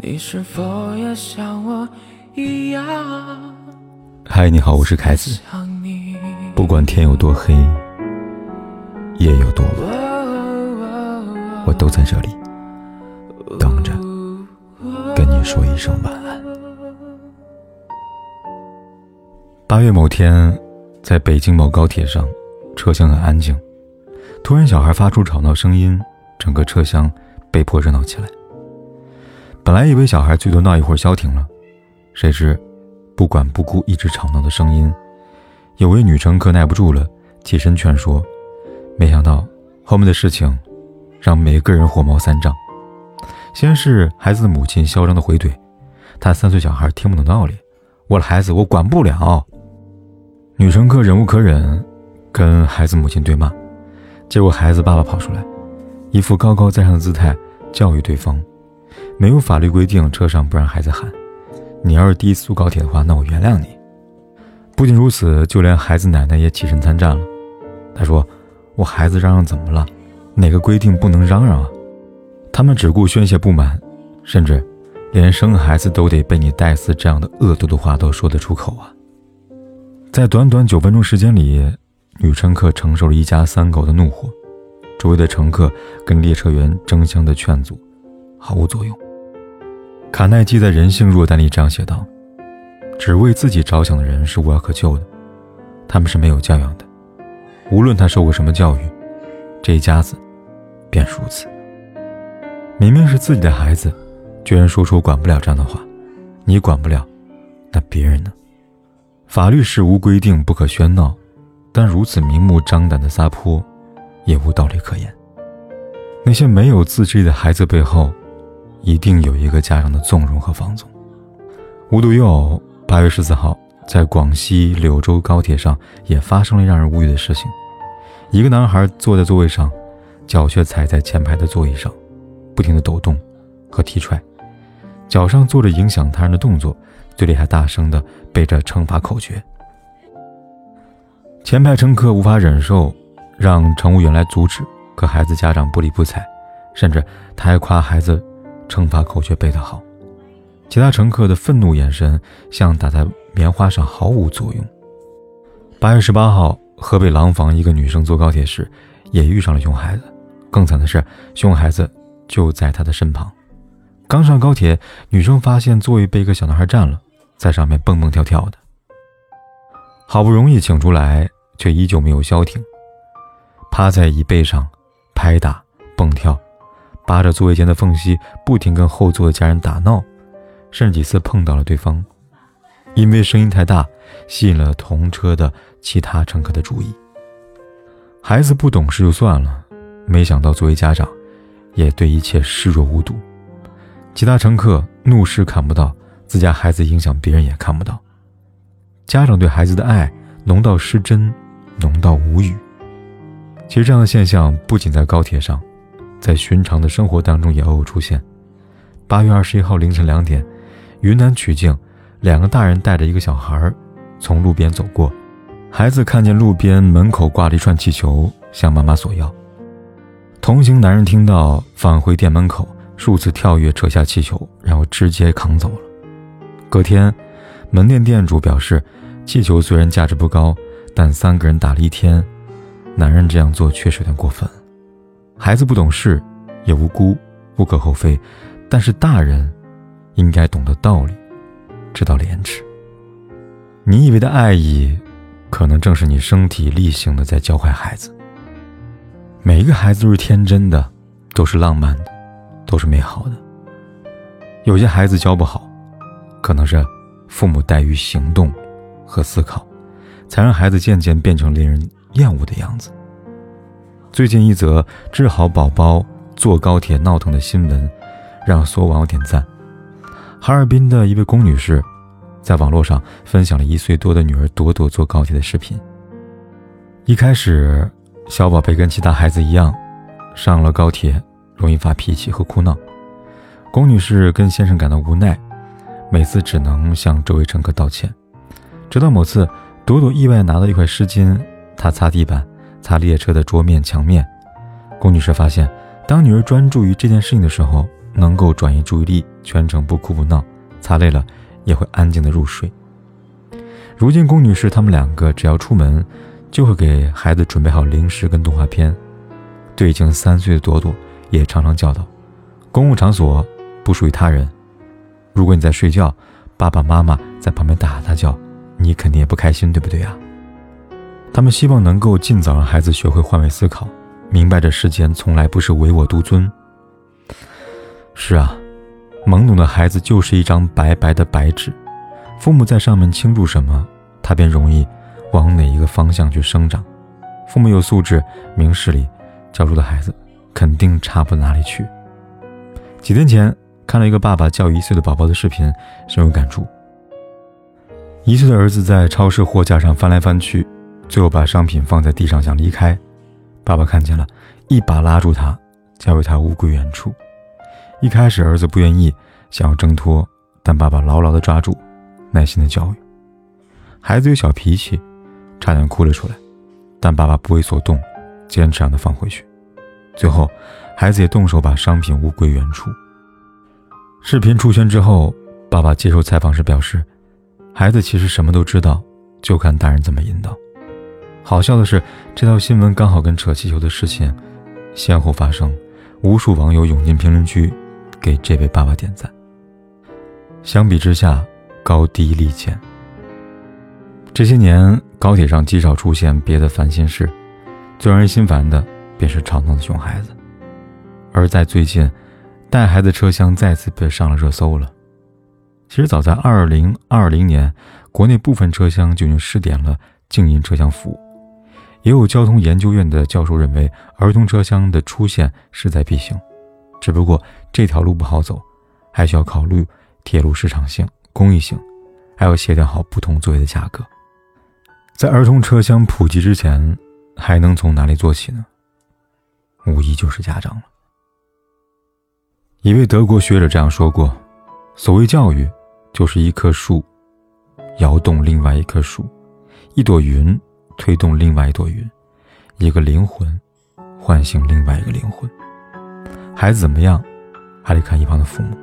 你是否也像我一样？嗨，你好，我是凯子。不管天有多黑，夜有多晚，我都在这里等着跟你说一声晚安。八月某天，在北京某高铁上，车厢很安静，突然小孩发出吵闹声音，整个车厢被迫热闹起来。本来以为小孩最多闹一会儿消停了，谁知不管不顾一直吵闹的声音，有位女乘客耐不住了，起身劝说。没想到后面的事情让每个人火冒三丈。先是孩子的母亲嚣张的回怼：“他三岁小孩听不懂道理，我的孩子我管不了。”女乘客忍无可忍，跟孩子母亲对骂，结果孩子爸爸跑出来，一副高高在上的姿态教育对方。没有法律规定车上不让孩子喊。你要是第一次坐高铁的话，那我原谅你。不仅如此，就连孩子奶奶也起身参战了。她说：“我孩子嚷嚷怎么了？哪个规定不能嚷嚷啊？”他们只顾宣泄不满，甚至连生孩子都得被你带死这样的恶毒的话都说得出口啊！在短短九分钟时间里，女乘客承受了一家三口的怒火，周围的乘客跟列车员争相的劝阻。毫无作用。卡耐基在《人性弱单》里这样写道：“只为自己着想的人是无药可救的，他们是没有教养的。无论他受过什么教育，这一家子便是如此。明明是自己的孩子，居然说出管不了这样的话。你管不了，那别人呢？法律是无规定不可喧闹，但如此明目张胆的撒泼，也无道理可言。那些没有自制力的孩子背后。”一定有一个家长的纵容和放纵。无独有偶，八月十四号，在广西柳州高铁上也发生了让人无语的事情。一个男孩坐在座位上，脚却踩在前排的座椅上，不停地抖动和踢踹，脚上做着影响他人的动作，嘴里还大声地背着惩罚口诀。前排乘客无法忍受，让乘务员来阻止，可孩子家长不理不睬，甚至他还夸孩子。乘法口诀背得好，其他乘客的愤怒眼神像打在棉花上，毫无作用。八月十八号，河北廊坊一个女生坐高铁时，也遇上了熊孩子。更惨的是，熊孩子就在她的身旁。刚上高铁，女生发现座位被一个小男孩占了，在上面蹦蹦跳跳的。好不容易请出来，却依旧没有消停，趴在椅背上拍打蹦跳。扒着座位间的缝隙，不停跟后座的家人打闹，甚至几次碰到了对方。因为声音太大，吸引了同车的其他乘客的注意。孩子不懂事就算了，没想到作为家长，也对一切视若无睹。其他乘客怒视看不到，自家孩子影响别人也看不到。家长对孩子的爱浓到失真，浓到无语。其实这样的现象不仅在高铁上。在寻常的生活当中也偶尔出现。八月二十一号凌晨两点，云南曲靖，两个大人带着一个小孩儿从路边走过，孩子看见路边门口挂了一串气球，向妈妈索要。同行男人听到，返回店门口，数次跳跃扯下气球，然后直接扛走了。隔天，门店店主表示，气球虽然价值不高，但三个人打了一天，男人这样做确实有点过分。孩子不懂事，也无辜，无可厚非。但是大人，应该懂得道理，知道廉耻。你以为的爱意，可能正是你身体力行的在教坏孩子。每一个孩子都是天真的，都是浪漫的，都是美好的。有些孩子教不好，可能是父母怠于行动和思考，才让孩子渐渐变成令人厌恶的样子。最近一则治好宝宝坐高铁闹腾的新闻，让所有网友点赞。哈尔滨的一位龚女士，在网络上分享了一岁多的女儿朵朵坐高铁的视频。一开始，小宝贝跟其他孩子一样，上了高铁容易发脾气和哭闹。龚女士跟先生感到无奈，每次只能向周围乘客道歉。直到某次，朵朵意外拿到一块湿巾，她擦地板。擦列车的桌面、墙面，龚女士发现，当女儿专注于这件事情的时候，能够转移注意力，全程不哭不闹，擦累了也会安静的入睡。如今，龚女士他们两个只要出门，就会给孩子准备好零食跟动画片。对已经三岁的朵朵，也常常教导：公共场所不属于他人。如果你在睡觉，爸爸妈妈在旁边大喊大叫，你肯定也不开心，对不对呀？他们希望能够尽早让孩子学会换位思考，明白这世间从来不是唯我独尊。是啊，懵懂的孩子就是一张白白的白纸，父母在上面倾注什么，他便容易往哪一个方向去生长。父母有素质、明事理。教出的孩子肯定差不哪里去。几天前看了一个爸爸教育一岁的宝宝的视频，深有感触。一岁的儿子在超市货架上翻来翻去，最后把商品放在地上想离开，爸爸看见了，一把拉住他，教育他物归原处。一开始儿子不愿意，想要挣脱，但爸爸牢牢地抓住，耐心的教育。孩子有小脾气，差点哭了出来，但爸爸不为所动。坚持让他放回去，最后，孩子也动手把商品物归原处。视频出圈之后，爸爸接受采访时表示：“孩子其实什么都知道，就看大人怎么引导。”好笑的是，这条新闻刚好跟扯气球的事情先后发生，无数网友涌进评论区给这位爸爸点赞。相比之下，高低立见。这些年，高铁上极少出现别的烦心事。最让人心烦的便是吵闹的熊孩子，而在最近，带孩子车厢再次被上了热搜了。其实早在二零二零年，国内部分车厢就已经试点了静音车厢服务，也有交通研究院的教授认为，儿童车厢的出现势在必行。只不过这条路不好走，还需要考虑铁路市场性、公益性，还要协调好不同座位的价格。在儿童车厢普及之前。还能从哪里做起呢？无疑就是家长了。一位德国学者这样说过：“所谓教育，就是一棵树摇动另外一棵树，一朵云推动另外一朵云，一个灵魂唤醒另外一个灵魂。孩子怎么样，还得看一旁的父母。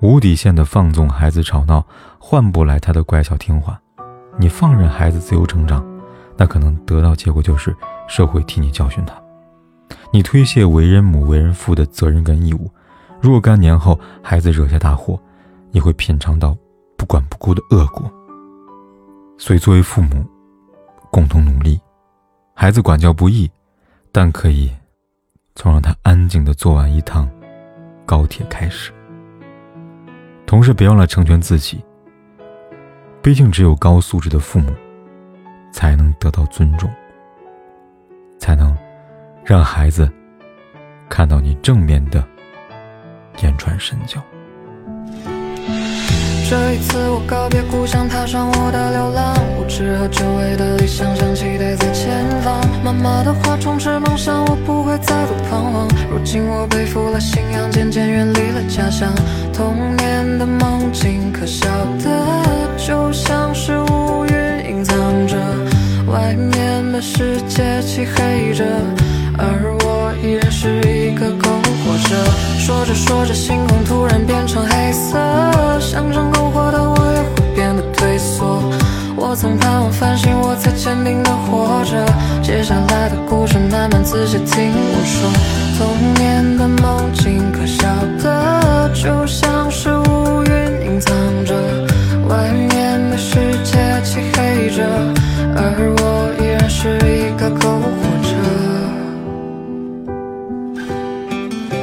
无底线的放纵孩子吵闹，换不来他的乖巧听话。你放任孩子自由成长。”那可能得到结果就是社会替你教训他，你推卸为人母、为人父的责任跟义务。若干年后，孩子惹下大祸，你会品尝到不管不顾的恶果。所以，作为父母，共同努力。孩子管教不易，但可以从让他安静的坐完一趟高铁开始。同时，别忘了成全自己。毕竟，只有高素质的父母。才能得到尊重，才能让孩子看到你正面的言传身教。这一次我告别故乡，踏上我的流浪，无知和久违的理想像期待在前方。妈妈的话充斥梦想，我不会再度彷徨。如今我背负了信仰，渐渐远离了家乡。童年的梦境，可笑的就像是乌云隐藏着。外面的世界漆黑着，而我依然是一个篝着。说着说着，星空突然变成黑色，象征篝火的我也会变得退缩。我曾盼望繁星，我才坚定的活着。接下来的故事，慢慢仔细听我说。童年的梦境，可笑的就像是